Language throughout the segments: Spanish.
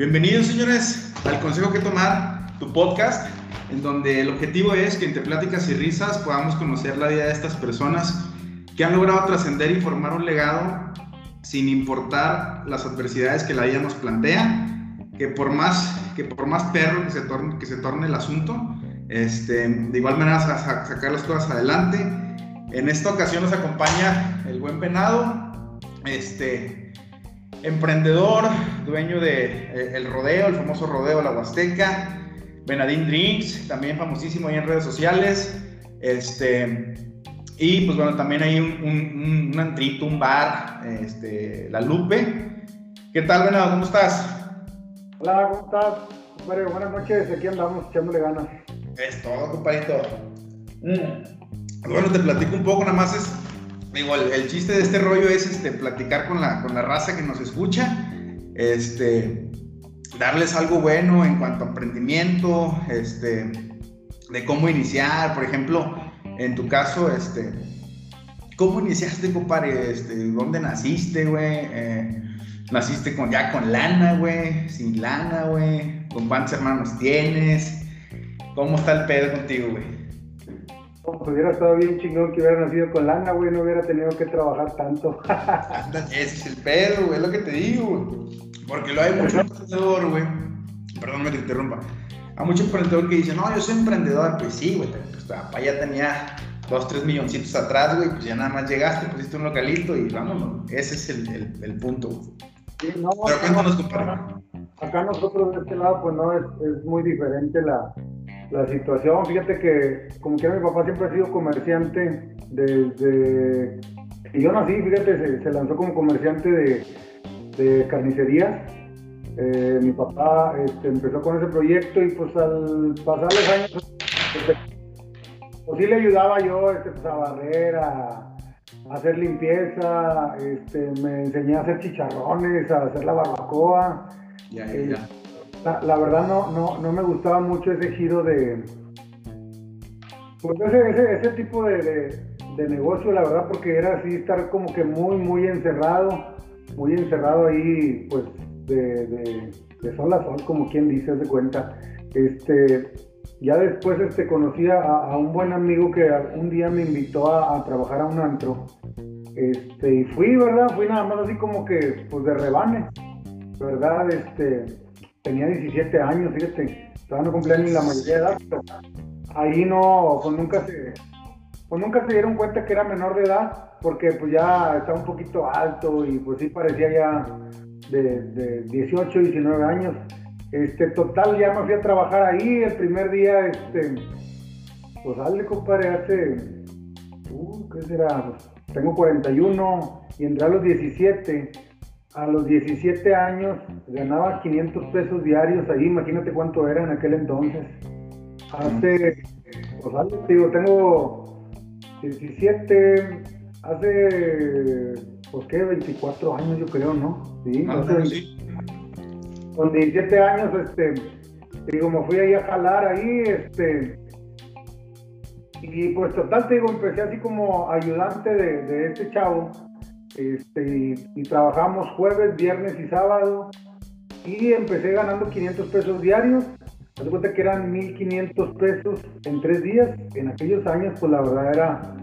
Bienvenidos, señores, al Consejo que Tomar, tu podcast, en donde el objetivo es que entre pláticas y risas podamos conocer la vida de estas personas que han logrado trascender y formar un legado sin importar las adversidades que la vida nos plantea, que por más, que por más perro que se torne, que se torne el asunto, este, de igual manera sacar las cosas adelante. En esta ocasión nos acompaña el buen Venado, este, emprendedor, dueño de eh, el rodeo, el famoso rodeo La Huasteca, Benadín Drinks, también famosísimo ahí en redes sociales. Este, y pues bueno, también hay un, un, un antrito, un bar, este, La Lupe. ¿Qué tal, Venado? ¿Cómo estás? Hola, ¿cómo estás? buenas noches, aquí andamos echándole ganas. Es todo, compadrito. Mm. Bueno, te platico un poco, nada más es digo, el, chiste de este rollo es este, platicar con la, con la raza que nos escucha, este, darles algo bueno en cuanto a emprendimiento, este, de cómo iniciar, por ejemplo, en tu caso, este, ¿cómo iniciaste, compadre? Este, ¿Dónde naciste, güey? Eh, ¿Naciste con, ya con lana, güey? ¿Sin lana, güey? ¿Con cuántos hermanos tienes? ¿Cómo está el pedo contigo, güey? Pues hubiera estado bien chingón que hubiera nacido con lana, güey, no hubiera tenido que trabajar tanto. Ese es el pedo, güey, es lo que te digo, güey. Porque lo hay mucho emprendedor, güey. Perdón, me te interrumpa. Hay mucho emprendedor que dice, no, yo soy emprendedor. Pues sí, güey, pues tu papá ya tenía dos, tres milloncitos atrás, güey, pues ya nada más llegaste, pusiste un localito y vámonos. Ese es el, el, el punto, güey. Sí, no, Pero cuéntanos, compadre. Acá nosotros de este lado, pues no, es, es muy diferente la, la situación. Fíjate que como que mi papá siempre ha sido comerciante desde y yo nací, fíjate, se, lanzó como comerciante de, de carnicerías. Eh, mi papá este, empezó con ese proyecto y pues al pasar los años, este, pues sí le ayudaba yo este, pues, a barrer, a, hacer limpieza, este, me enseñé a hacer chicharrones, a hacer la barbacoa. Ya, ya, ya. La, verdad no, no, no, me gustaba mucho ese giro de... Pues ese, ese, tipo de, de, negocio, la verdad, porque era así estar como que muy, muy encerrado, muy encerrado ahí, pues, de, de, sol a sol, como quien dice, de cuenta. Este, ya después este, conocí a, un buen amigo que un día me invitó a, trabajar a un antro. Este, y fui, ¿verdad? Fui nada más así como que, pues, de rebane, ¿verdad? Este, tenía 17 años, fíjate, todavía no cumplía ni la mayoría de edad, pero ahí no, pues nunca se, pues nunca se dieron cuenta que era menor de edad, porque pues ya estaba un poquito alto y pues sí parecía ya de, de 18, 19 años. Este, total, ya me fui a trabajar ahí el primer día, este, pues dale, compadre, hace, uh, ¿qué será? tengo 41 y entré a los 17 a los 17 años ganaba 500 pesos diarios ahí, imagínate cuánto era en aquel entonces. Hace, pues digo, tengo 17, hace, pues qué, 24 años yo creo, ¿no? Sí, sí. Con 17 años, este, digo, me fui ahí a jalar ahí, este, y pues total, te digo, empecé así como ayudante de, de este chavo este, y, trabajamos jueves, viernes y sábado. Y empecé ganando 500 pesos diarios. Me cuenta que eran 1500 pesos en tres días. En aquellos años, pues la verdad era,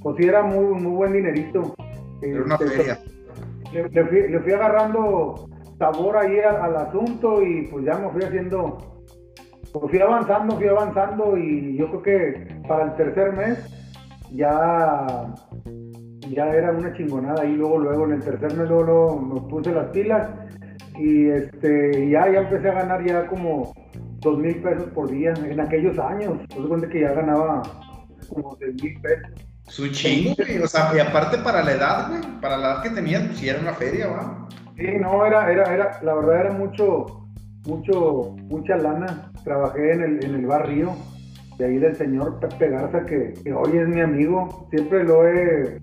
pues sí era muy, muy buen dinerito. una este, Le, fui, agarrando sabor ahí al, asunto y pues ya me fui haciendo, pues fui avanzando, fui avanzando y yo creo que para el tercer mes ya ya era una chingonada y luego, luego en el tercer mes luego, nos puse las pilas y este, ya, ya empecé a ganar ya como dos mil pesos por día en aquellos años. Pues cuenta que ya ganaba como seis mil pesos. Su chingo, O sea, y aparte para la edad, güey, para la edad que tenías, pues sí era una feria, va. Sí, no, era, era, era, la verdad era mucho, mucho, mucha lana. Trabajé en el, en el barrio de ahí del señor Pepe Garza, que, que hoy es mi amigo. Siempre lo he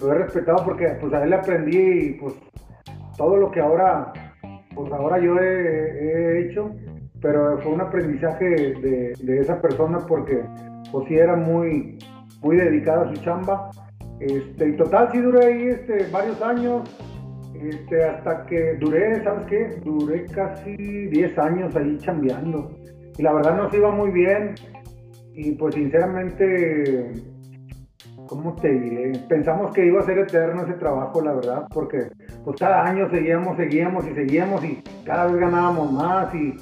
lo he respetado porque pues a él le aprendí y pues todo lo que ahora, pues ahora yo he, hecho, pero fue un aprendizaje de, esa persona porque pues sí era muy, muy dedicada a su chamba. Este, y total, sí duré ahí este, varios años. Este, hasta que duré, ¿sabes qué? Duré casi 10 años ahí chambeando. Y la verdad nos iba muy bien. Y pues sinceramente, ¿cómo te diré? Pensamos que iba a ser eterno ese trabajo, la verdad, porque pues cada año seguíamos, seguíamos y seguíamos y cada vez ganábamos más y,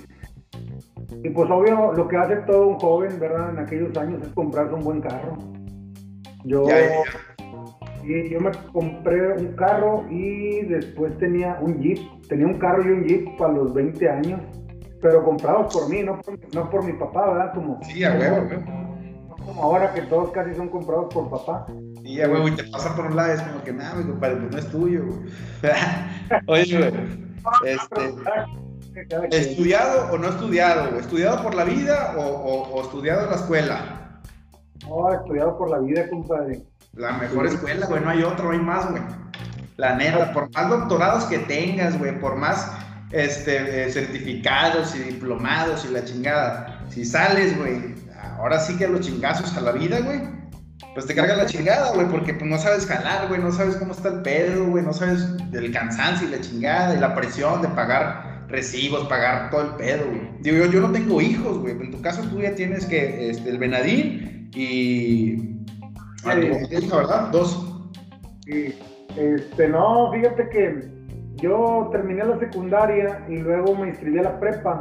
y pues obvio lo que hace todo un joven, ¿verdad? En aquellos años es comprarse un buen carro. Yo, y yo me compré un carro y después tenía un Jeep. Tenía un carro y un Jeep para los 20 años, pero comprados por mí, no por, no por mi papá, ¿verdad? Como, sí, a huevo, Como ahora que todos casi son comprados por papá. Sí, a huevo, y te pasa por un lado, es como que nada, mi compadre, pues no es tuyo, güey. Oye, güey, este, ¿estudiado o no estudiado? ¿Estudiado por la vida o, o, o estudiado en la escuela? No, estudiado por la vida, compadre. La mejor escuela, güey, no hay otro, no hay más, güey. La neta, por más doctorados que tengas, güey, por más este, eh, certificados y diplomados y la chingada, si sales, güey, ahora sí que a los chingazos a la vida, güey, pues te carga la chingada, güey, porque pues, no sabes jalar, güey, no sabes cómo está el pedo, güey, no sabes del cansancio y la chingada y la presión de pagar recibos, pagar todo el pedo, güey. Digo, yo, yo no tengo hijos, güey, en tu caso tú ya tienes que, este, el Benadín y Ah, ¿verdad? Dos. Sí. Este, no, fíjate que yo terminé la secundaria y luego me inscribí a la prepa.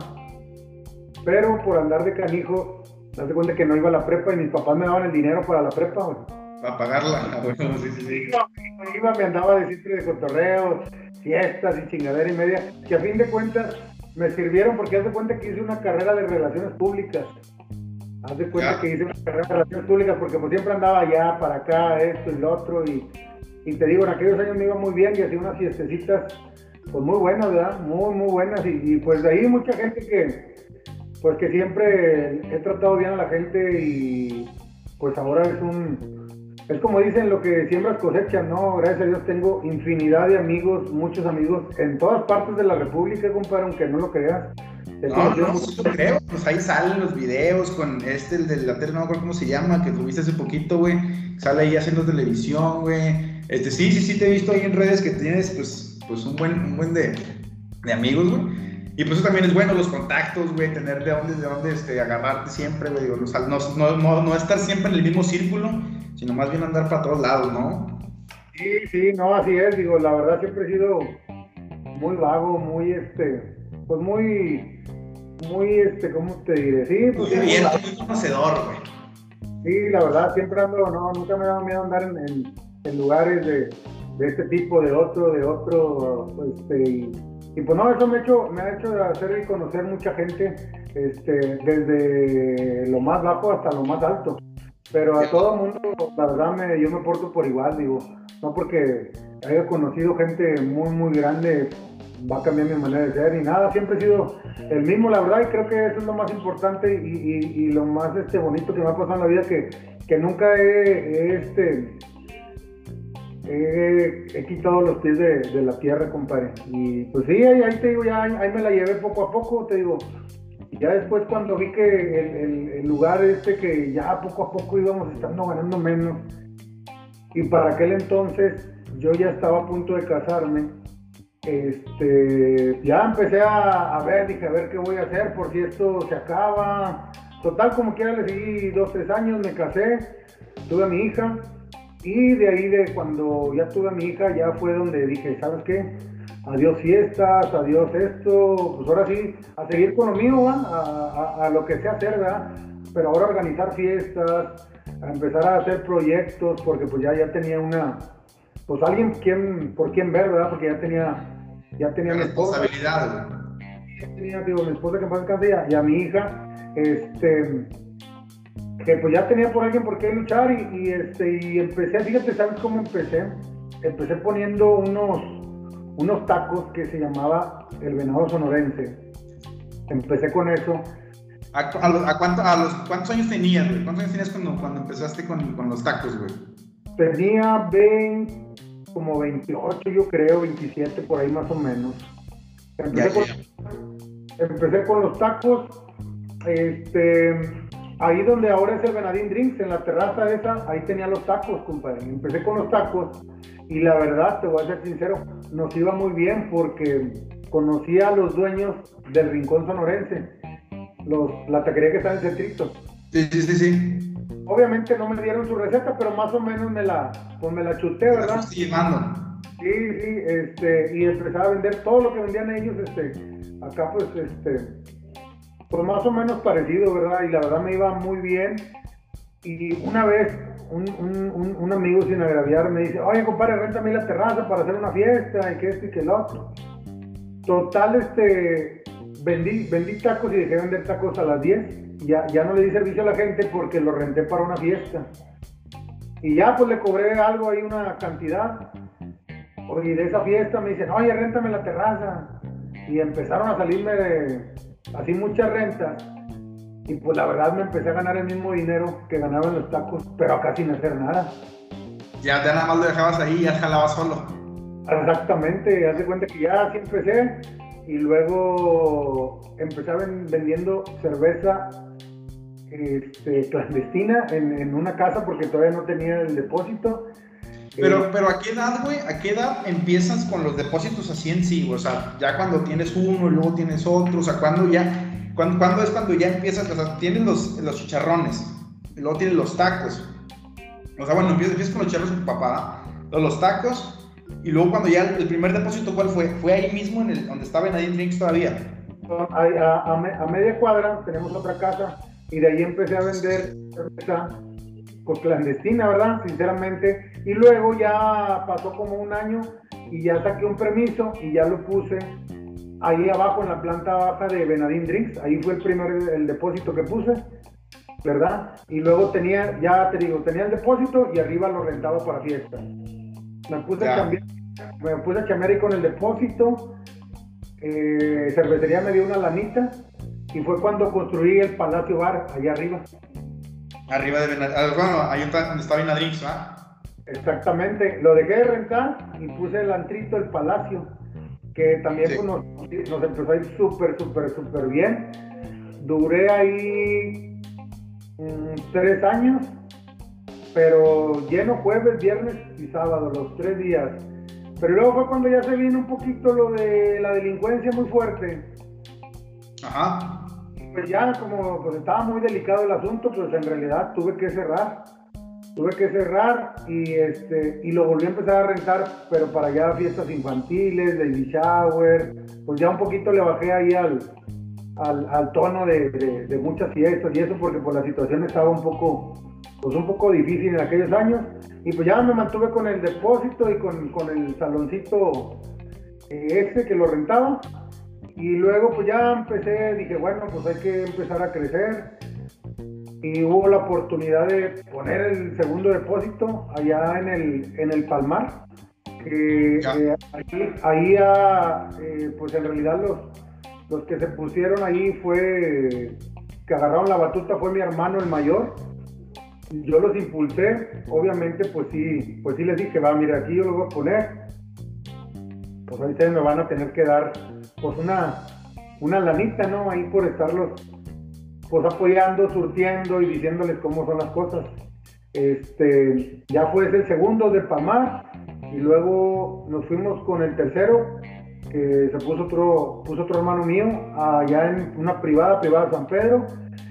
Pero por andar de canijo, me das cuenta que no iba a la prepa y mis papás me daban el dinero para la prepa, güey. Para pagarla, sí, sí, sí. Iba, me andaba de sitio de cotorreo, fiestas y chingadera y media, que a fin de cuentas me sirvieron porque haz de cuenta que hice una carrera de relaciones públicas. Haz de cuenta que hice una carrera de relaciones públicas porque pues siempre andaba allá, para acá, esto y lo otro. Y, y te digo, en aquellos años me iba muy bien y hacía unas fiestecitas pues muy buenas, ¿verdad? Muy, muy buenas. Y, pues de ahí mucha gente que, pues que siempre he tratado bien a la gente y pues ahora es un, es como dicen lo que siembras cosechas, ¿no? Gracias a Dios tengo infinidad de amigos, muchos amigos en todas partes de la República, compadre, aunque no lo creas. No, no, sí lo creo. Pues ahí salen los videos con este, el del lateral, no me acuerdo cómo se llama, que tuviste hace poquito, güey. Sale ahí haciendo televisión, güey. Este, sí, sí, sí, te he visto ahí en redes que tienes, pues, pues un buen, un buen de, de amigos, güey. Y pues eso también es bueno, los contactos, güey, tener de dónde, de dónde este, agarrarte siempre, güey. no, no, no, no estar siempre en el mismo círculo, sino más bien andar para todos lados, ¿no? Sí, sí, no, así es, digo, la verdad siempre he sido muy vago, muy, este, pues muy muy, este, ¿cómo te diré? Sí, pues. Muy abierto, muy conocedor, güey. Sí, la verdad, siempre ando, no, nunca me ha dado miedo andar en, en, lugares de, de, este tipo, de otro, de otro, este, y, y, pues no, eso me ha hecho, me ha hecho hacer y conocer mucha gente, este, desde lo más bajo hasta lo más alto. Pero a todo mundo, la verdad, me, yo me porto por igual, digo, no porque haya conocido gente muy, muy grande, va a cambiar mi manera de ser y nada, siempre he sido el mismo, la verdad, y creo que eso es lo más importante y, lo más este, bonito que me ha pasado en la vida, que, que nunca he, este, he, quitado los pies de, la tierra, compadre. Y pues sí, ahí, te digo, ya ahí me la llevé poco a poco, te digo. Ya después cuando vi que el, lugar este que ya poco a poco íbamos estando ganando menos, y para aquel entonces yo ya estaba a punto de casarme, este, ya empecé a, ver, dije, a ver qué voy a hacer por si esto se acaba. Total, como quiera, le seguí dos, tres años, me casé, tuve a mi hija y de ahí, de cuando ya tuve a mi hija, ya fue donde dije, ¿sabes qué? Adiós fiestas, adiós esto, pues ahora sí, a seguir con lo mío, a, a, lo que sé hacer, ¿verdad? Pero ahora organizar fiestas, a empezar a hacer proyectos, porque pues ya, ya tenía una, pues alguien quien, por quien ver, ¿verdad? Porque ya tenía, ya tenía mi esposa. Responsabilidad. Ya tenía, digo, mi esposa que más alcance y, a mi hija, este, que pues ya tenía por alguien por qué luchar y, este, y empecé, fíjate, ¿sabes cómo empecé? Empecé poniendo unos, unos tacos que se llamaba el venado sonorense. Empecé con eso. ¿A, a, cuánto, a los, ¿Cuántos años tenías, ¿Cuántos años tenías cuando, cuando empezaste con, con los tacos, güey? Tenía 20, como 28, yo creo, 27 por ahí más o menos. Empecé, con, los tacos. Este, ahí donde ahora es el Benadín Drinks, en la terraza esa, ahí tenía los tacos, compadre. Empecé con los tacos y la verdad, te voy a ser sincero, nos iba muy bien porque conocía a los dueños del Rincón Sonorense, los, la taquería que está en el centrito. Sí, sí, sí, sí. Obviamente no me dieron su receta, pero más o menos me la, pues me la chuté, ¿verdad? Sí. Sí, sí, este, y empezaba a vender todo lo que vendían ellos, este, acá pues, este, pues más o menos parecido, ¿verdad? Y la verdad me iba muy bien. Y una vez un, un, amigo sin agraviar me dice, oye compadre, rentame la terraza para hacer una fiesta y que esto y que el otro. Total, este, vendí, vendí tacos y dejé de vender tacos a las 10. Ya, ya no le di servicio a la gente porque lo renté para una fiesta. Y ya pues le cobré algo ahí, una cantidad. Y de esa fiesta me dicen, oye, réntame la terraza. Y empezaron a salirme de, así muchas rentas. Y pues la verdad me empecé a ganar el mismo dinero que ganaba en los tacos, pero acá sin hacer nada. Ya, ya nada más lo dejabas ahí y ya jalabas solo. Exactamente, haz de cuenta que ya así empecé y luego empecé vendiendo cerveza este, clandestina en, en, una casa porque todavía no tenía el depósito. Pero, pero ¿a qué edad, güey? ¿A qué edad empiezas con los depósitos así en sí? O sea, ya cuando tienes uno y luego tienes otro, o sea, cuando ya, cuando, es cuando ya empiezas, o sea, tienes los, los chicharrones, y luego tienes los tacos. O sea, bueno, empiezas, con los chicharrones con tu papá, los tacos, y luego cuando ya el primer depósito, ¿cuál fue? ¿Fue ahí mismo en el, donde estaba en Drinks todavía? A, a, media cuadra tenemos otra casa y de ahí empecé a vender cerveza pues clandestina, ¿verdad? Sinceramente. Y luego ya pasó como un año y ya saqué un permiso y ya lo puse ahí abajo en la planta baja de Benadín Drinks. Ahí fue el primer el depósito que puse, ¿verdad? Y luego tenía, ya te digo, tenía el depósito y arriba lo rentaba para fiesta. Me puse, a cambiar, me puse a cambiar ahí con el depósito. Eh, cervecería me dio una lanita y fue cuando construí el Palacio Bar allá arriba. Arriba de Benadín, ah, bueno, ahí donde está Benadrinks, ¿verdad? Exactamente, lo dejé de rentar y puse el antrito, el Palacio, que también pues, nos, nos, empezó a ir súper, súper, súper bien. Duré ahí mm, tres años pero lleno jueves, viernes y sábado, los tres días. Pero luego fue cuando ya se vino un poquito lo de la delincuencia muy fuerte. Ajá. Pues ya como pues estaba muy delicado el asunto, pues en realidad tuve que cerrar. Tuve que cerrar y este y lo volví a empezar a rentar, pero para ya fiestas infantiles, baby shower, pues ya un poquito le bajé ahí al, al, tono de, de, muchas fiestas y eso porque por la situación estaba un poco pues un poco difícil en aquellos años. Y pues ya me mantuve con el depósito y con, con el saloncito eh, ese que lo rentaba. Y luego pues ya empecé, dije, bueno, pues hay que empezar a crecer. Y hubo la oportunidad de poner el segundo depósito allá en el, en el Palmar. Que eh, ahí, ahí ah, eh, pues en realidad los, los que se pusieron ahí fue, que agarraron la batuta fue mi hermano el mayor yo los impulsé, obviamente pues sí, pues sí les dije, va, mira, aquí yo lo voy a poner, pues ahí ustedes me van a tener que dar pues una, una lanita, ¿no? Ahí por estarlos pues apoyando, surtiendo y diciéndoles cómo son las cosas. Este, ya fue el segundo de Pamar y luego nos fuimos con el tercero, que se puso otro, puso otro hermano mío allá en una privada, privada San Pedro,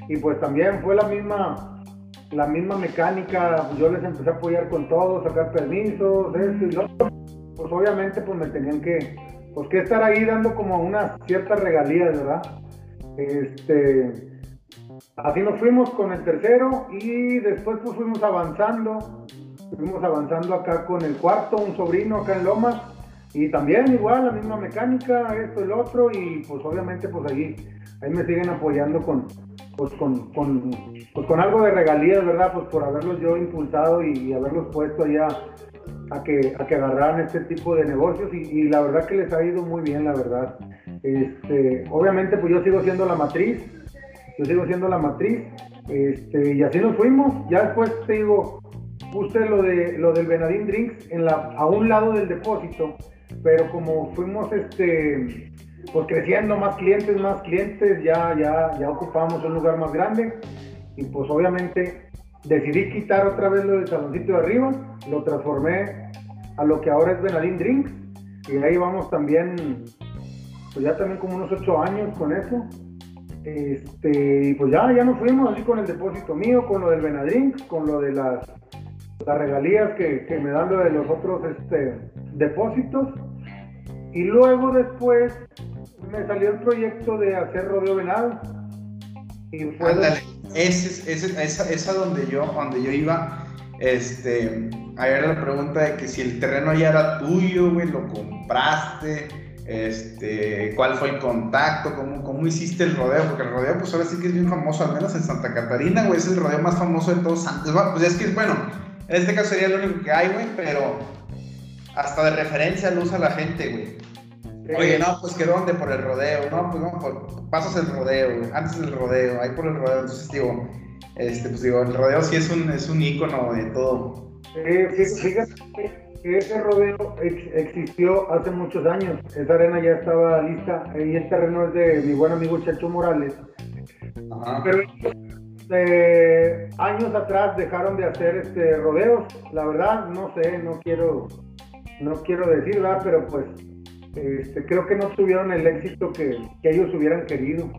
y pues también fue la misma, la misma mecánica, yo les empecé a apoyar con todo, sacar permisos, esto y lo otro. Pues obviamente pues me tenían que, pues que estar ahí dando como unas ciertas regalías, ¿verdad? Este, así nos fuimos con el tercero y después pues fuimos avanzando, fuimos avanzando acá con el cuarto, un sobrino acá en Lomas, y también igual la misma mecánica, esto lo otro, y pues obviamente pues ahí, ahí me siguen apoyando con, pues con, con, pues con algo de regalías, ¿verdad? Pues por haberlos yo impulsado y, haberlos puesto allá a que, a que agarraran este tipo de negocios y, la verdad que les ha ido muy bien, la verdad. Este, obviamente pues yo sigo siendo la matriz, yo sigo siendo la matriz, este, y así nos fuimos, ya después te digo, puse lo, de, lo del Benadín Drinks en la, a un lado del depósito, pero como fuimos este pues creciendo, más clientes, más clientes, ya, ya, ya ocupamos un lugar más grande. y pues obviamente decidí quitar otra vez lo del saloncito de arriba, lo transformé a lo que ahora es Benadín Drinks y ahí vamos también, pues ya también como unos ocho años con eso. Este, y pues ya, ya nos fuimos así con el depósito mío, con lo del Benadrinks, con lo de las, las regalías que, que, me dan lo de los otros este, depósitos. Y luego después me salió el proyecto de hacer rodeo venado. Y fue ese, ese, esa, donde yo, donde yo iba, este, ahí era la pregunta de que si el terreno ya era tuyo, güey, lo compraste, este, cuál fue el contacto, cómo, cómo hiciste el rodeo, porque el rodeo, pues ahora sí que es bien famoso, al menos en Santa Catarina, güey, es el rodeo más famoso de todos Santos. Pues es que, bueno, en este caso sería lo único que hay, güey, pero hasta de referencia lo usa la gente, güey. Oye, no, pues que dónde por el rodeo, no, pues no, pues, pasas el rodeo, antes del rodeo, ahí por el rodeo, entonces digo, este, pues digo, el rodeo sí es un, es un ícono de todo. Sí, fíjate que ese rodeo existió hace muchos años, esa arena ya estaba lista, y el terreno es de mi buen amigo Chacho Morales, Ajá. pero eh, años atrás dejaron de hacer este rodeos, la verdad, no sé, no quiero, no quiero decir, ¿verdad? Pero pues este, creo que no tuvieron el éxito que, ellos hubieran querido.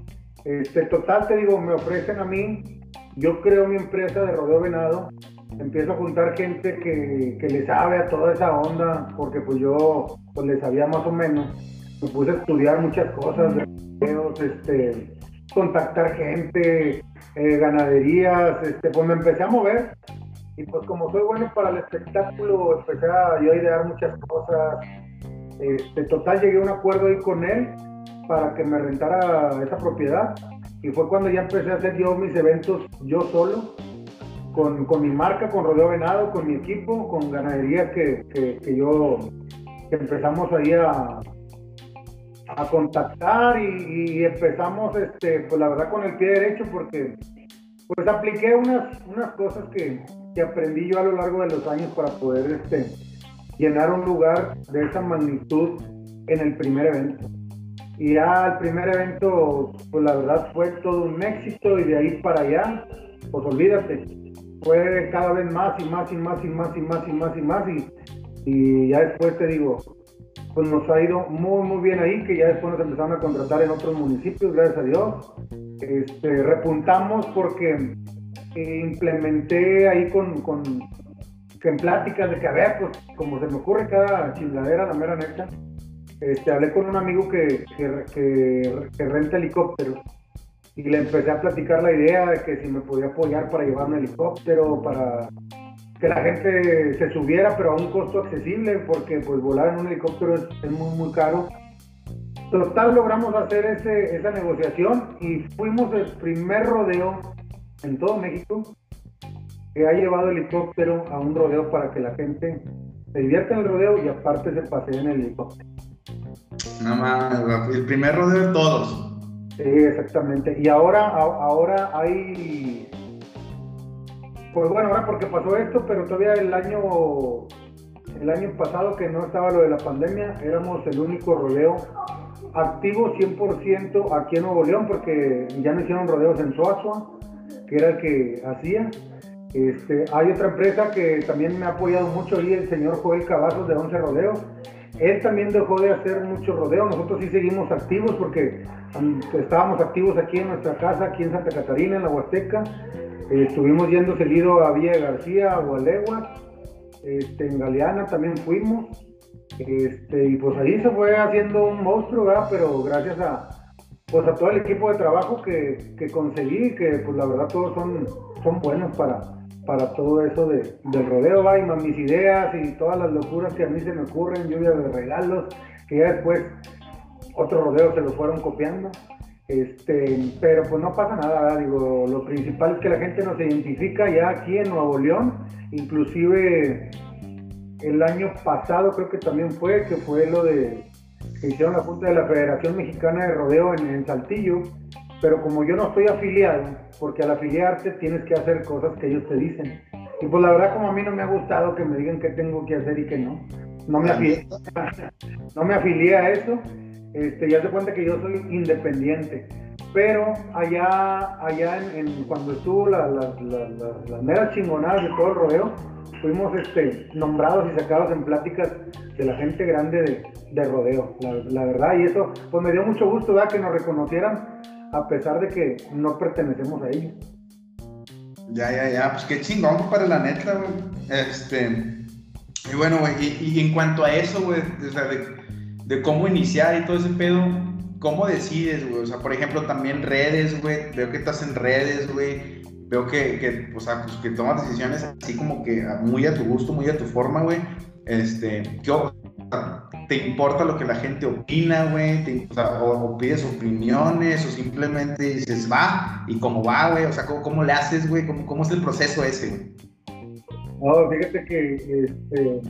Este, total, te digo, me ofrecen a mí, yo creo mi empresa de rodeo venado, empiezo a juntar gente que, que le sabe a toda esa onda, porque pues yo pues le sabía más o menos, me puse a estudiar muchas cosas, de este, contactar gente, eh, ganaderías, este, pues me empecé a mover y pues como soy bueno para el espectáculo, empecé a yo a idear muchas cosas, este, total, llegué a un acuerdo ahí con él para que me rentara esa propiedad. Y fue cuando ya empecé a hacer yo mis eventos yo solo, con, con mi marca, con Rodeo Venado, con mi equipo, con ganadería que, que, yo empezamos ahí a, a contactar y, empezamos, este, pues la verdad con el pie derecho porque pues apliqué unas, unas cosas que, que aprendí yo a lo largo de los años para poder este, llenar un lugar de esa magnitud en el primer evento. Y ya el primer evento, pues la verdad fue todo un éxito y de ahí para allá, pues olvídate, fue cada vez más y más y más y más y más y más y más y, y ya después te digo, pues nos ha ido muy muy bien ahí, que ya después nos empezaron a contratar en otros municipios, gracias a Dios. Este, repuntamos porque implementé ahí con, con, que en pláticas de que, a ver, pues como se me ocurre cada chingadera, la mera neta, este, hablé con un amigo que, que, que, renta helicópteros y le empecé a platicar la idea de que si me podía apoyar para llevarme helicóptero, para que la gente se subiera, pero a un costo accesible, porque pues volar en un helicóptero es, muy, muy caro. Total, logramos hacer ese, esa negociación y fuimos el primer rodeo en todo México que ha llevado helicóptero a un rodeo para que la gente se divierta en el rodeo y aparte se pasee en el helicóptero. No más, el primer rodeo de todos. Sí, exactamente. Y ahora, ahora hay. Pues bueno, ahora porque pasó esto, pero todavía el año el año pasado que no estaba lo de la pandemia, éramos el único rodeo activo 100% aquí en Nuevo León, porque ya no hicieron rodeos en Soazua, que era el que hacía, este, hay otra empresa que también me ha apoyado mucho ahí, el señor Joel Cavazos de Once Rodeos. Él también dejó de hacer mucho rodeo. Nosotros sí seguimos activos porque estábamos activos aquí en nuestra casa, aquí en Santa Catarina, en la Huasteca. Estuvimos yendo seguido a Villa García, a Gualegua, este, en Galeana también fuimos. Este, y pues ahí se fue haciendo un monstruo, ¿verdad? Pero gracias a, pues a todo el equipo de trabajo que, que conseguí, que pues la verdad todos son, son buenos para, para todo eso de, del rodeo, va, mis ideas y todas las locuras que a mí se me ocurren, lluvia de regalos, que ya después otros rodeos se lo fueron copiando. Este, pero pues no pasa nada, digo, lo principal es que la gente nos identifica ya aquí en Nuevo León, inclusive el año pasado creo que también fue, que fue lo de que hicieron la Junta de la Federación Mexicana de Rodeo en Saltillo, pero como yo no estoy afiliado, porque al afiliarte tienes que hacer cosas que ellos te dicen. Y pues la verdad como a mí no me ha gustado que me digan qué tengo que hacer y qué no. No me afilié, no me afilié a eso. Este, ya se cuenta que yo soy independiente. pero allá, allá en, cuando estuvo las meras chingonadas de todo el rodeo, fuimos este, nombrados y sacados en pláticas de la gente grande de, rodeo, la, verdad, y eso pues me dio mucho gusto ¿verdad? que nos reconocieran a pesar de que no pertenecemos a ellos. Ya, ya, ya, pues qué chingón para la neta, güey. Este, y bueno, güey, y, en cuanto a eso, güey, o sea, de, cómo iniciar y todo ese pedo, ¿cómo decides, güey? O sea, por ejemplo, también redes, güey, veo que estás en redes, güey, veo que, que, o sea, pues, que tomas decisiones así como que muy a tu gusto, muy a tu forma, güey. Este, ¿qué, ¿te importa lo que la gente opina, güey? O, pides opiniones, o simplemente dices, va, y cómo va, güey, o sea, ¿cómo, cómo le haces, güey? ¿Cómo, ¿Cómo, es el proceso ese, güey? No, fíjate que este,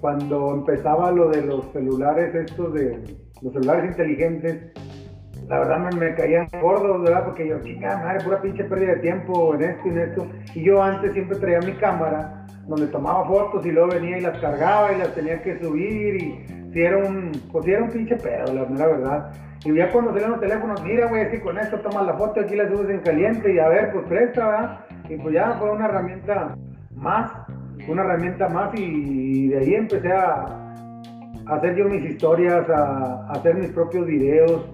cuando empezaba lo de los celulares, estos de los celulares inteligentes, la verdad me, me caían gordos, ¿verdad? Porque yo, chica, madre, pura pinche pérdida de tiempo en esto y en esto. Y yo antes siempre traía mi cámara, donde tomaba fotos y luego venía y las cargaba y las tenía que subir y si era un, pues si era un pinche pedo, la, verdad. Y ya cuando salían los teléfonos, mira, güey, así con esto tomas la foto, aquí la subes en caliente y a ver, pues presta, ¿verdad? Y pues ya fue una herramienta más, una herramienta más y, de ahí empecé a, hacer yo mis historias, a, hacer mis propios videos.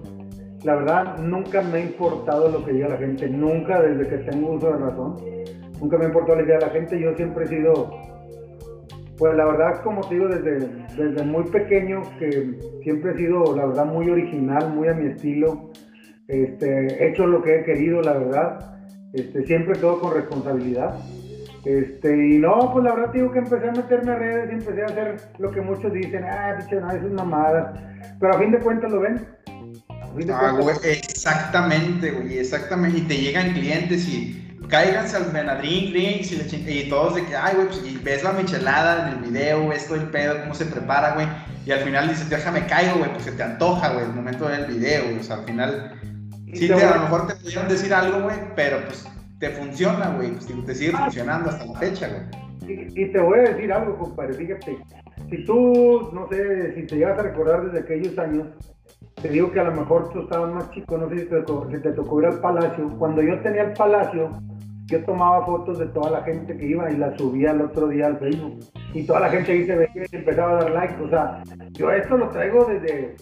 La verdad, nunca me ha importado lo que diga la gente, nunca desde que tengo uso de razón, nunca me ha importado lo que diga la gente, yo siempre he sido, pues la verdad, como te digo, desde, desde muy pequeño, que siempre he sido, la verdad, muy original, muy a mi estilo, este, he hecho lo que he querido, la verdad, este, siempre todo con responsabilidad. Este, y no, pues la verdad digo que empecé a meterme a redes y empecé a hacer lo que muchos dicen, ah, bicho, no, eso es mamada. Pero a fin de cuentas lo ven. Ah, güey, exactamente, güey, exactamente. Y te llegan clientes y cáiganse al Benadryl, drinks y, y, todos de que, ay, güey, pues, y ves la michelada en el video, ves todo el pedo, cómo se prepara, güey. Y al final dices, déjame caigo, güey, pues se te antoja, güey, el momento de ver el video, güey. O sea, al final Sí, te, a lo mejor te pudieron decir algo, güey, pero pues te funciona, güey, pues, te sigue ah. funcionando hasta la fecha, güey. Y, te voy a decir algo, compadre, fíjate, si tú, no sé, si te llegas a recordar desde aquellos años, te digo que a lo mejor tú estabas más chico, no sé si te, tocó, si te tocó ir al palacio. Cuando yo tenía el palacio, yo tomaba fotos de toda la gente que iba y las subía el otro día al Facebook. Y toda la gente ahí se veía y empezaba a dar like. O sea, yo esto lo traigo desde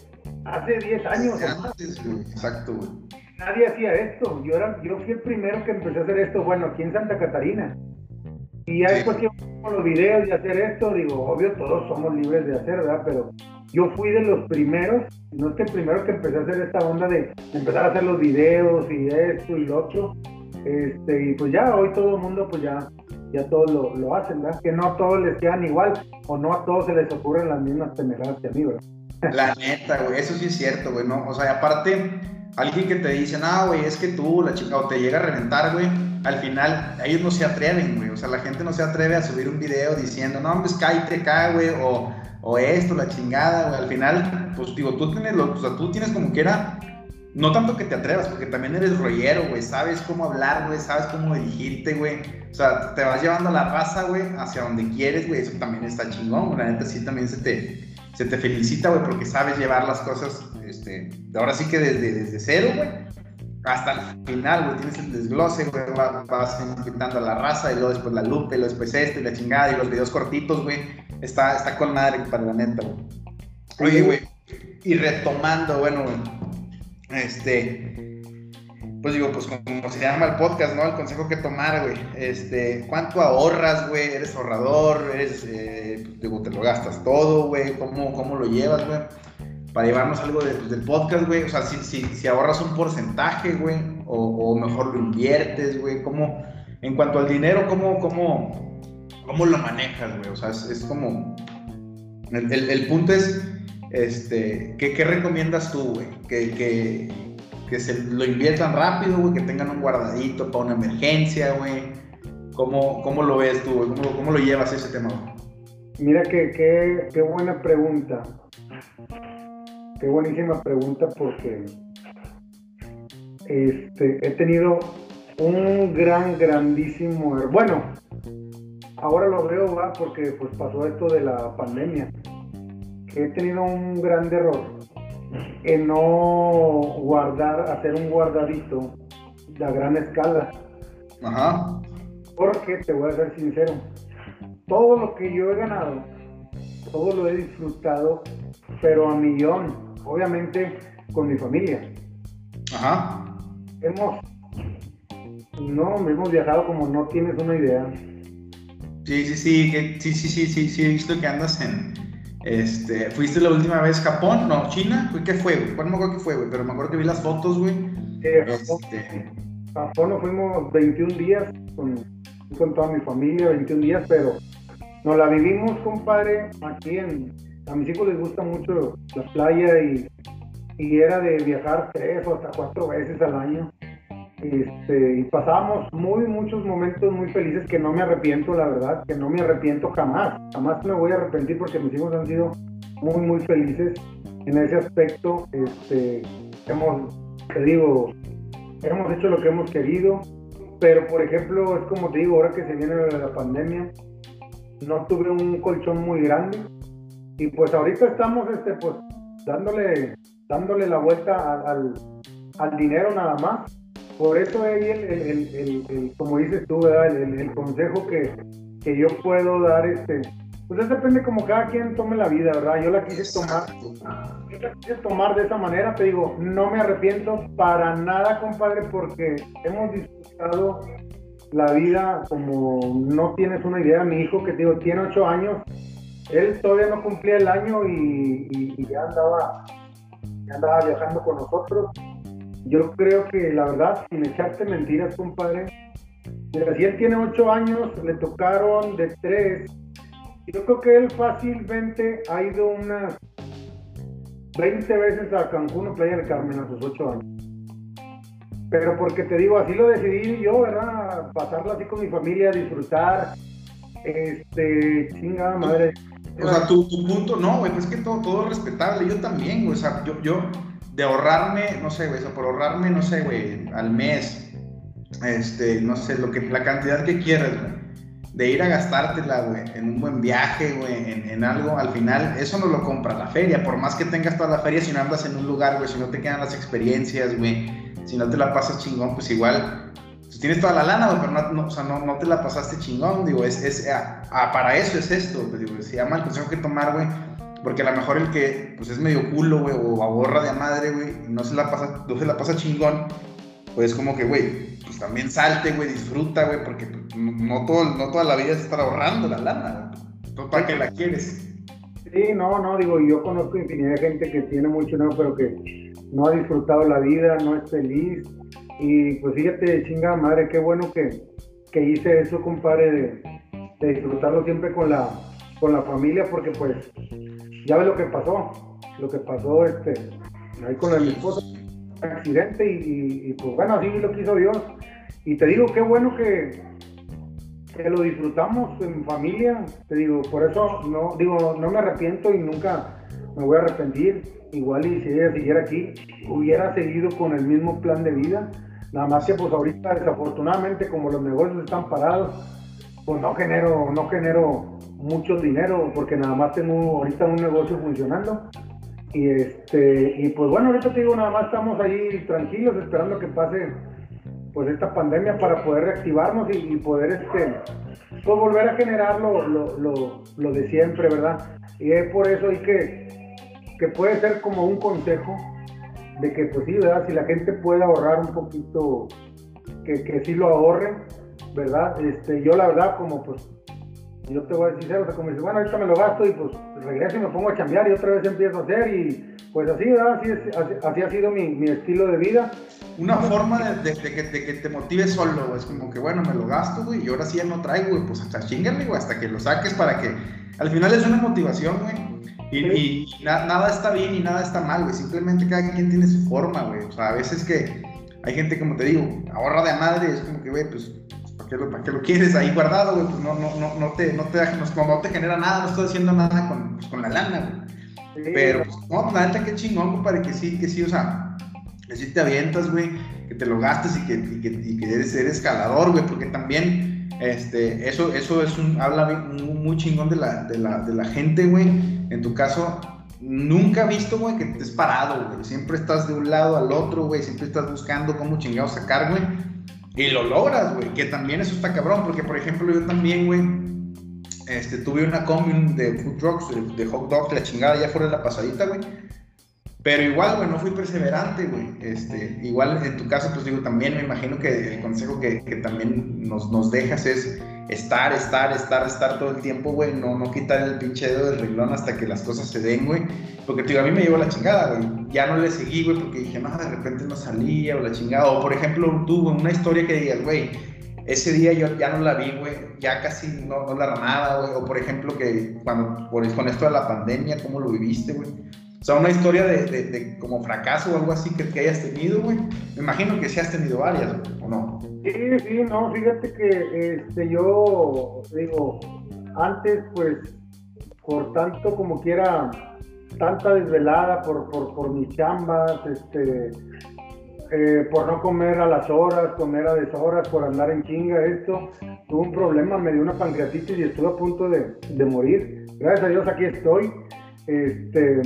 hace 10 años. Exacto, güey nadie hacía esto. Yo, era, yo fui el primero que empecé a hacer esto, bueno, aquí en Santa Catarina. Y ya después que los videos y hacer esto, digo, obvio, todos somos libres de hacer, ¿verdad? Pero yo fui de los primeros, no es que el primero que empecé a hacer esta onda de empezar a hacer los videos y esto y lo otro. Este, y pues ya, hoy todo el mundo, pues ya, ya todos lo, lo hacen, ¿verdad? Que no a todos les quedan igual, o no a todos se les ocurren las mismas temeridades que a mí, ¿verdad? La neta, güey, eso sí es cierto, güey, ¿no? O sea, aparte alguien que te dice, ah, güey, es que tú, la chica, o te llega a reventar, güey, al final ellos no se atreven, güey. O sea, la gente no se atreve a subir un video diciendo, no, pues cállate acá, güey, o, o esto, la chingada, güey. Al final, pues digo, tú tienes, lo, o sea, tú tienes como que era, no tanto que te atrevas, porque también eres rollero, güey, sabes cómo hablar, güey, sabes cómo dirigirte, güey. O sea, te vas llevando la raza, güey, hacia donde quieres, güey, eso también está chingón, la neta sí también se te, se te felicita, güey, porque sabes llevar las cosas, este, ahora sí que desde, desde cero, güey, hasta el final, güey, tienes el desglose, güey, vas invitando a la raza, y luego después la lupe, y luego después esto, y la chingada, y los videos cortitos, güey, está, está con madre para la neta, güey. Oye, güey, y retomando, bueno, güey, este, pues digo, pues como se llama el podcast, ¿no? El consejo que tomar, güey. Este, ¿cuánto ahorras, güey? ¿Eres ahorrador? ¿Eres, eh, pues, digo, te lo gastas todo, güey? ¿Cómo, ¿Cómo lo llevas, güey? Para llevarnos algo del podcast, güey. O sea, si, si, si ahorras un porcentaje, güey, o, mejor lo inviertes, güey. ¿Cómo, en cuanto al dinero, cómo, cómo, cómo lo manejas, güey? O sea, es, como, el, el, punto es, este, ¿qué, recomiendas tú, güey? Que, que que se lo inviertan rápido, güey, que tengan un guardadito para una emergencia, güey. ¿Cómo, ¿Cómo, lo ves tú, güey? ¿Cómo, ¿Cómo, lo llevas ese tema? Mira que, qué, qué buena pregunta. Qué buenísima pregunta porque este, he tenido un gran, grandísimo error. Bueno, ahora lo veo, va, porque pues pasó esto de la pandemia. He tenido un gran error en no guardar, hacer un guardadito a gran escala. Ajá. Porque te voy a ser sincero, todo lo que yo he ganado, todo lo he disfrutado, pero a millón, obviamente con mi familia. Ajá. Hemos, no, hemos viajado como no tienes una idea. Sí, sí, sí, sí, sí, sí, sí, sí, he visto que andas en, este, ¿fuiste la última vez Japón? No, China, ¿qué fue, güey? no me acuerdo qué fue, güey, pero me acuerdo que vi las fotos, güey. este... Japón nos fuimos 21 días con, con toda mi familia, 21 días, pero nos la vivimos, compadre, aquí en... A mis hijos les gusta mucho la playa y, y era de viajar tres o hasta cuatro veces al año. Este, y pasábamos muy, muchos momentos muy felices que no me arrepiento, la verdad, que no me arrepiento jamás. Jamás me voy a arrepentir porque mis hijos han sido muy, muy felices en ese aspecto. Este, hemos, te digo, hemos hecho lo que hemos querido, pero por ejemplo, es como te digo, ahora que se viene la pandemia, no tuve un colchón muy grande y pues ahorita estamos este, pues, dándole, dándole la vuelta al, al dinero nada más por eso ahí, el, como dices tú, El, consejo que, que, yo puedo dar, este, pues depende como cada quien tome la vida, ¿verdad? Yo la quise tomar, yo la quise tomar de esa manera, te digo, no me arrepiento para nada, compadre, porque hemos disfrutado la vida como no tienes una idea. Mi hijo, que digo, tiene ocho años, él todavía no cumplía el año y, y ya andaba, ya andaba viajando con nosotros yo creo que la verdad, sin echarte mentiras, compadre, mira, si él tiene ocho años, le tocaron de tres. Yo creo que él fácilmente ha ido unas 20 veces a Cancún o Playa del Carmen a sus ocho años. Pero porque te digo, así lo decidí yo, ¿verdad? Pasarlo así con mi familia, disfrutar. Este, chingada madre. O sea, tu, punto, no, güey, es que todo, todo respetable. Yo también, güey. O sea, yo, yo, de ahorrarme, no sé, güey, por ahorrarme, no sé, güey, al mes, este, no sé, lo que, la cantidad que quieras, güey, de ir a gastártela, güey, en un buen viaje, güey, en, en, algo, al final, eso no lo compra la feria, por más que tengas toda la feria, si no andas en un lugar, güey, si no te quedan las experiencias, güey, si no te la pasas chingón, pues igual, pues tienes toda la lana, güey, pero no, o sea, no, no, te la pasaste chingón, digo, es, es, ah, ah para eso es esto, digo, se llama el consejo que tomar, güey, porque a lo mejor el que pues es medio culo, güey, o aborra de madre, güey, no se la pasa, no se la pasa chingón, pues como que, güey, pues también salte, güey, disfruta, güey, porque pues, no, todo, no toda la vida es estar ahorrando la lana, güey. ¿Para qué la quieres? Sí, no, no, digo, yo conozco infinidad de gente que tiene mucho dinero, pero que no ha disfrutado la vida, no es feliz. Y pues fíjate, chingada madre, qué bueno que, que hice eso, compadre, de, de disfrutarlo siempre con la, con la familia, porque pues ya ves lo que pasó, lo que pasó este, ahí con mi esposa, accidente y, pues bueno, así lo quiso Dios. Y te digo, qué bueno que, que lo disfrutamos en familia, te digo, por eso no, digo, no me arrepiento y nunca me voy a arrepentir. Igual y si ella siguiera aquí, hubiera seguido con el mismo plan de vida. Nada más que pues ahorita desafortunadamente como los negocios están parados, pues no genero, no genero mucho dinero porque nada más tengo ahorita un negocio funcionando. Y este, y pues bueno, ahorita te digo, nada más estamos ahí tranquilos esperando que pase pues esta pandemia para poder reactivarnos y, poder este pues volver a generar lo, lo, lo, de siempre, ¿verdad? Y es por eso y que, que puede ser como un consejo de que pues sí, ¿verdad? Si la gente puede ahorrar un poquito, que, que sí lo ahorren, ¿verdad? Este, yo la verdad como pues yo te voy a decir, o sea, como dice, bueno, ahorita me lo gasto y pues regreso y me pongo a cambiar y otra vez empiezo a hacer y pues así, ¿verdad? Así, ha sido mi, mi, estilo de vida. Una forma de, de, que, de, que, te motives solo, es como que, bueno, me lo gasto, güey, y ahora sí ya no traigo, güey, pues hasta chingale, güey, hasta que lo saques para que, al final es una motivación, güey. Y, nada está bien y nada está mal, güey. Simplemente cada quien tiene su forma, güey. O sea, a veces que hay gente, como te digo, ahorra de madre, es como que, güey, pues ¿para qué lo quieres ahí guardado, güey? Pues no, no, no, no, te, no, te, no, te genera nada, no estoy haciendo nada con, pues, con la lana, güey. Pero, pues, no, la neta, qué chingón, para que sí, que sí, o sea, que sí te avientas, güey, que te lo gastes y que, y que, y que eres, eres escalador, güey, porque también, este, eso, eso es un, habla muy, muy chingón de la, de la, de la gente, güey. En tu caso, nunca he visto, güey, que te es parado, güey. Siempre estás de un lado al otro, güey. Siempre estás buscando cómo chingados sacar, güey. Y lo logras, güey. Que también eso está cabrón. Porque, por ejemplo, yo también, güey, este, tuve una commune de food trucks, de hot dogs, la chingada ya fuera de la pasadita, güey. Pero igual, güey, no fui perseverante, güey. Este, igual en tu caso, pues digo, también me imagino que el consejo que, que también nos, nos dejas es estar, estar, estar, estar todo el tiempo, güey. No, no quitar el pinche dedo del renglón hasta que las cosas se den, güey. Porque, digo, a mí me llevó la chingada, güey. Ya no le seguí, güey, porque dije, no, de repente no salía o la chingada. O, por ejemplo, tú, una historia que digas, güey, ese día yo ya no la vi, güey, ya casi no, no la nada, güey. O por ejemplo, que cuando, por, con esto de la pandemia, ¿cómo lo viviste, güey? O sea, una historia de, de, como fracaso o algo así que, hayas tenido, güey. Me imagino que sí has tenido varias, ¿o no? Sí, sí, no, fíjate que este, yo digo, antes, pues, por tanto como quiera, tanta desvelada por, por, por mis chambas, este, eh, por no comer a las horas, comer a deshoras, por andar en chinga, esto, tuve un problema, me dio una pancreatitis y estuve a punto de, de morir. Gracias a Dios aquí estoy. Este,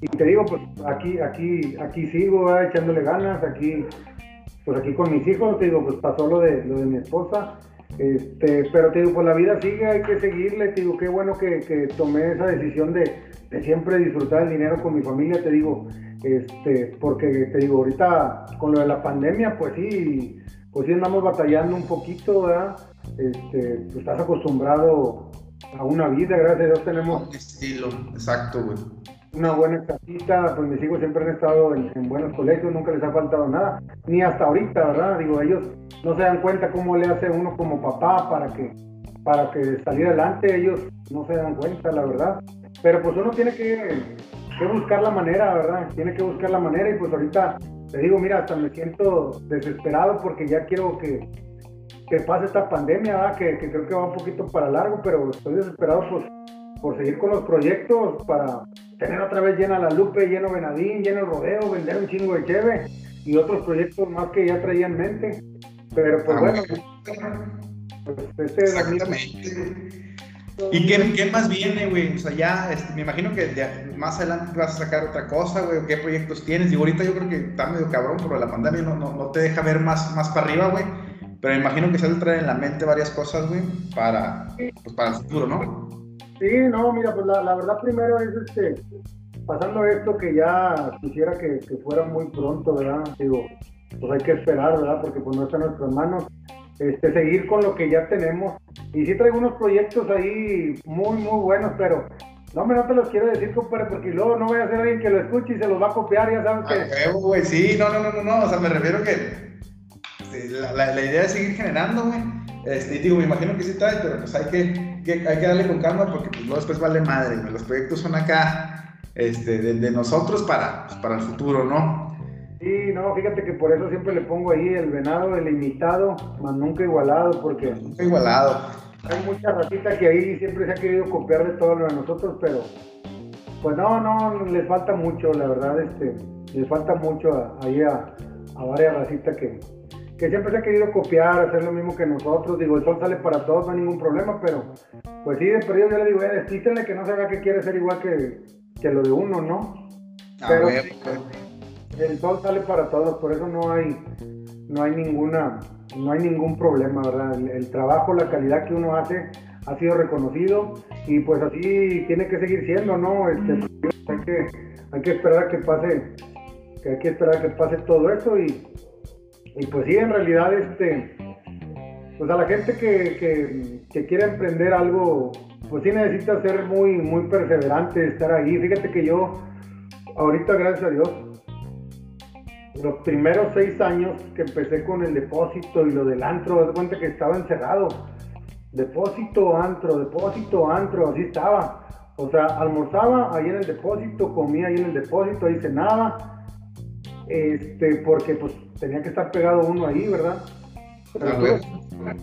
y te digo, pues aquí, aquí, aquí sigo echándole ganas, aquí, pues aquí con mis hijos, te digo, pues pasó lo de, lo de mi esposa, este, pero te digo, pues la vida sigue, hay que seguirle, te digo, qué bueno que, que tomé esa decisión de, de, siempre disfrutar el dinero con mi familia, te digo, este, porque te digo, ahorita con lo de la pandemia, pues sí, pues sí andamos batallando un poquito, ¿verdad? Este, pues estás acostumbrado a una vida, gracias a Dios tenemos... Estilo, exacto, güey una buena casita, pues mis hijos siempre han estado en, buenos colegios, nunca les ha faltado nada, ni hasta ahorita, ¿verdad? Digo, ellos no se dan cuenta cómo le hace uno como papá para que, para que salir adelante, ellos no se dan cuenta, la verdad. Pero pues uno tiene que, que buscar la manera, ¿verdad? Tiene que buscar la manera y pues ahorita te digo, mira, hasta me siento desesperado porque ya quiero que, que pase esta pandemia, ¿verdad? Que, que creo que va un poquito para largo, pero estoy desesperado pues, por seguir con los proyectos para tener otra vez llena la Lupe, lleno Benadín, lleno el rodeo, vender un chingo de cheve y otros proyectos más que ya traía en mente. Pero pues ah, bueno, pues, este Exactamente. ¿Y qué, qué, más viene, güey? O sea, ya, este, me imagino que más adelante vas a sacar otra cosa, güey. ¿Qué proyectos tienes? Digo, ahorita yo creo que está medio cabrón, pero la pandemia no, no, no te deja ver más, más para arriba, güey. Pero me imagino que se te traer en la mente varias cosas, güey, para, pues, para el futuro, ¿no? Sí, no, mira, pues la, verdad primero es este, pasando esto que ya quisiera que, fuera muy pronto, ¿verdad? Digo, pues hay que esperar, ¿verdad? Porque pues no está en nuestras manos. Este, seguir con lo que ya tenemos. Y sí traigo unos proyectos ahí muy, muy buenos, pero no, me no te los quiero decir, compadre, porque luego no voy a ser alguien que lo escuche y se los va a copiar, ya sabes que... güey, sí, no, no, no, no, no, o sea, me refiero que la, la, la idea es seguir generando, güey este, digo, me imagino que sí traes, pero pues hay que, hay que darle con calma porque pues, después vale madre. Los proyectos son acá este, de, nosotros para, pues, para el futuro, ¿no? Sí, no, fíjate que por eso siempre le pongo ahí el venado, el imitado, más nunca igualado, porque... Nunca igualado. Hay mucha ratita que ahí siempre se ha querido copiar de todo lo de nosotros, pero pues no, no, les falta mucho, la verdad, este, les falta mucho ahí a, a varias racitas que, que siempre se ha querido copiar, hacer lo mismo que nosotros. Digo, el sol sale para todos, no hay ningún problema, pero pues sí, de perdido yo le digo, eh, que no se vea que quiere ser igual que, que lo de uno, ¿no? Ah, pero el sol sale para todos, por eso no hay, no hay ninguna, no hay ningún problema, ¿verdad? El, trabajo, la calidad que uno hace ha sido reconocido y pues así tiene que seguir siendo, ¿no? Este, hay que, hay que esperar a que pase, que hay que esperar a que pase todo eso y y pues sí, en realidad, este, pues a la gente que, que, quiere emprender algo, pues sí necesita ser muy, muy perseverante, estar ahí. Fíjate que yo, ahorita, gracias a Dios, los primeros seis años que empecé con el depósito y lo del antro, de cuenta que estaba encerrado. Depósito, antro, depósito, antro, así estaba. O sea, almorzaba ahí en el depósito, comía ahí en el depósito, ahí cenaba. Este, porque pues tenía que estar pegado uno ahí, ¿verdad?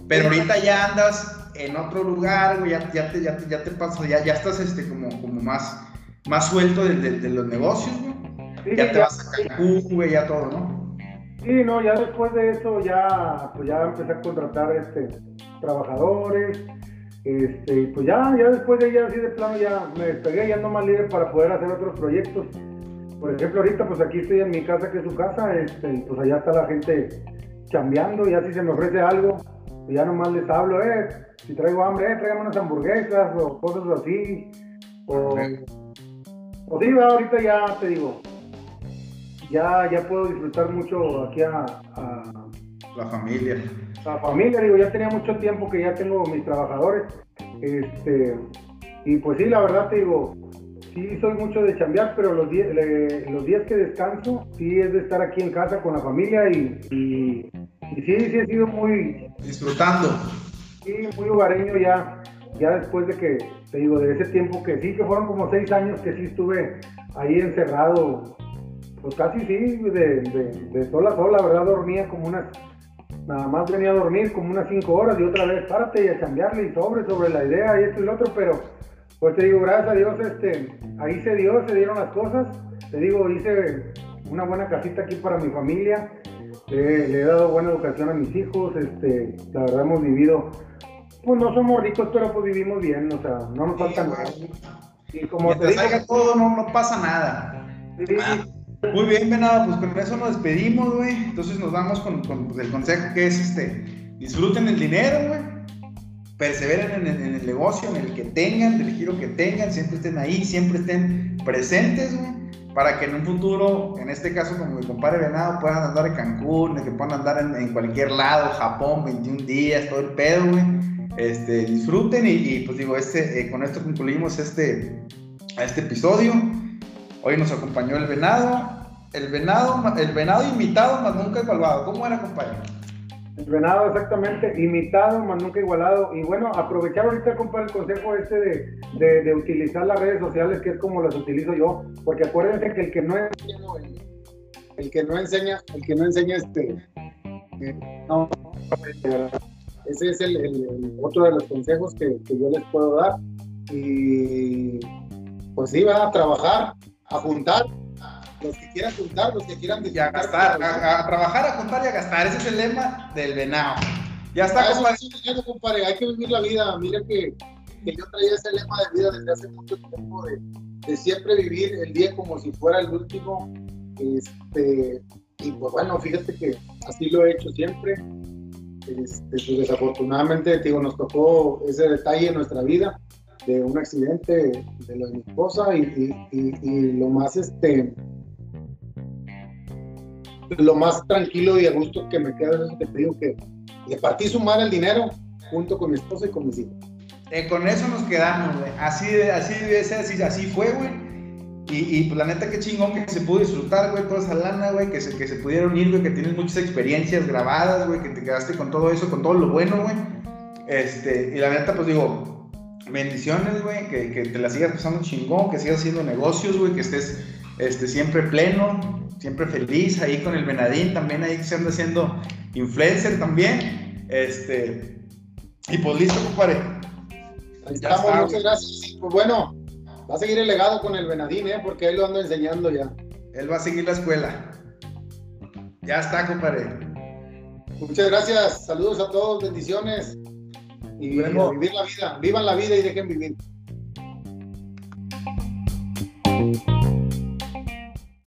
Pero, ahorita ya andas en otro lugar, güey, ya, ya, te, ya, te, ya te pasas, ya, ya estás este, como, como más, más suelto de, de, los negocios, güey. ya te vas a Cancún, güey, ya todo, ¿no? Sí, no, ya después de eso ya, pues ya empecé a contratar este, trabajadores, Este, pues ya, ya después de ella así de plano ya me despegué, ya no más libre para poder hacer otros proyectos. Por ejemplo, ahorita pues aquí estoy en mi casa, que es su casa, este, pues allá está la gente chambeando, y así se me ofrece algo, y ya nomás les hablo, eh, si traigo hambre, eh, tráigame unas hamburguesas o cosas así. O, o sí, ahorita ya te digo, ya, ya puedo disfrutar mucho aquí a, la familia. La familia, digo, ya tenía mucho tiempo que ya tengo mis trabajadores. Este, y pues sí, la verdad te digo, sí soy mucho de chambear, pero los, días, los días que descanso, sí es de estar aquí en casa con la familia y, y, sí, sí he sido muy... Disfrutando. Sí, muy hogareño ya, ya después de que, te digo, de ese tiempo que sí, que fueron como seis años que sí estuve ahí encerrado pues casi sí, de, de, de sola a sola, ¿verdad? Dormía como unas, nada más venía a dormir como unas cinco horas y otra vez párate y a cambiarle y sobre, sobre la idea y esto y lo otro, pero pues te digo, gracias a Dios, este, ahí se dio, se dieron las cosas, te digo, hice una buena casita aquí para mi familia, le he dado buena educación a mis hijos, este, la verdad hemos vivido, pues no somos ricos, pero pues vivimos bien, o sea, no nos falta nada. Y como te digo, todo, no, no pasa nada. Sí, ah. Muy bien, Venado, pues con eso nos despedimos, güey. Entonces nos vamos con, pues, el consejo que es este, disfruten el dinero, güey. Perseveren en, el negocio, en el que tengan, del giro que tengan, siempre estén ahí, siempre estén presentes, güey. Para que en un futuro, en este caso como mi compadre Venado, puedan andar en Cancún, que puedan andar en, cualquier lado, Japón, 21 días, todo el pedo, güey. Este, disfruten y, pues digo, este, eh, con esto concluimos este, este episodio. Hoy nos acompañó el venado, el venado, el venado imitado más nunca igualado. ¿Cómo era, compadre? El venado exactamente imitado más nunca igualado. Y bueno, aprovechar ahorita, compadre, el consejo este de, de, utilizar las redes sociales, que es como las utilizo yo, porque acuérdense que el que no el que no enseña, el que no enseña este, eh, no, ese es el, otro de los consejos que, que yo les puedo dar. Y pues sí, van a trabajar, a juntar. Los que quieran juntar, los que quieran y a gastar, a, trabajar, a juntar y a gastar. Ese es el lema del venado. Ya está, compadre. compadre. Hay que vivir la vida. Mira que, que, yo traía ese lema de vida desde hace mucho tiempo, de, de, siempre vivir el día como si fuera el último. Este, y pues bueno, fíjate que así lo he hecho siempre. Este, pues desafortunadamente, digo, nos tocó ese detalle en nuestra vida de un accidente de lo de mi esposa y, y, lo más este lo más tranquilo y a gusto que me queda es que te digo que le partí sumar el dinero junto con mi esposa y con mis hijos. Eh, con eso nos quedamos, güey. Así, así debe ser, así, así fue, güey. Y, y pues la neta, qué chingón que se pudo disfrutar, güey, toda esa lana, güey, que se, que se pudieron ir, güey, que tienes muchas experiencias grabadas, güey, que te quedaste con todo eso, con todo lo bueno, güey. Este, y la neta, pues digo, bendiciones, güey, que, que, te la sigas pasando chingón, que sigas haciendo negocios, güey, que estés este, siempre pleno, siempre feliz, ahí con el Venadín también, ahí se anda haciendo influencer también, este, y pues listo, compadre. Ahí estamos, muchas gracias. Pues bueno, va a seguir el legado con el Venadín, ¿eh? porque él lo ando enseñando ya. Él va a seguir la escuela. Ya está, compadre. Muchas gracias, saludos a todos, bendiciones y vivir la vida, vivan la vida y dejen vivir.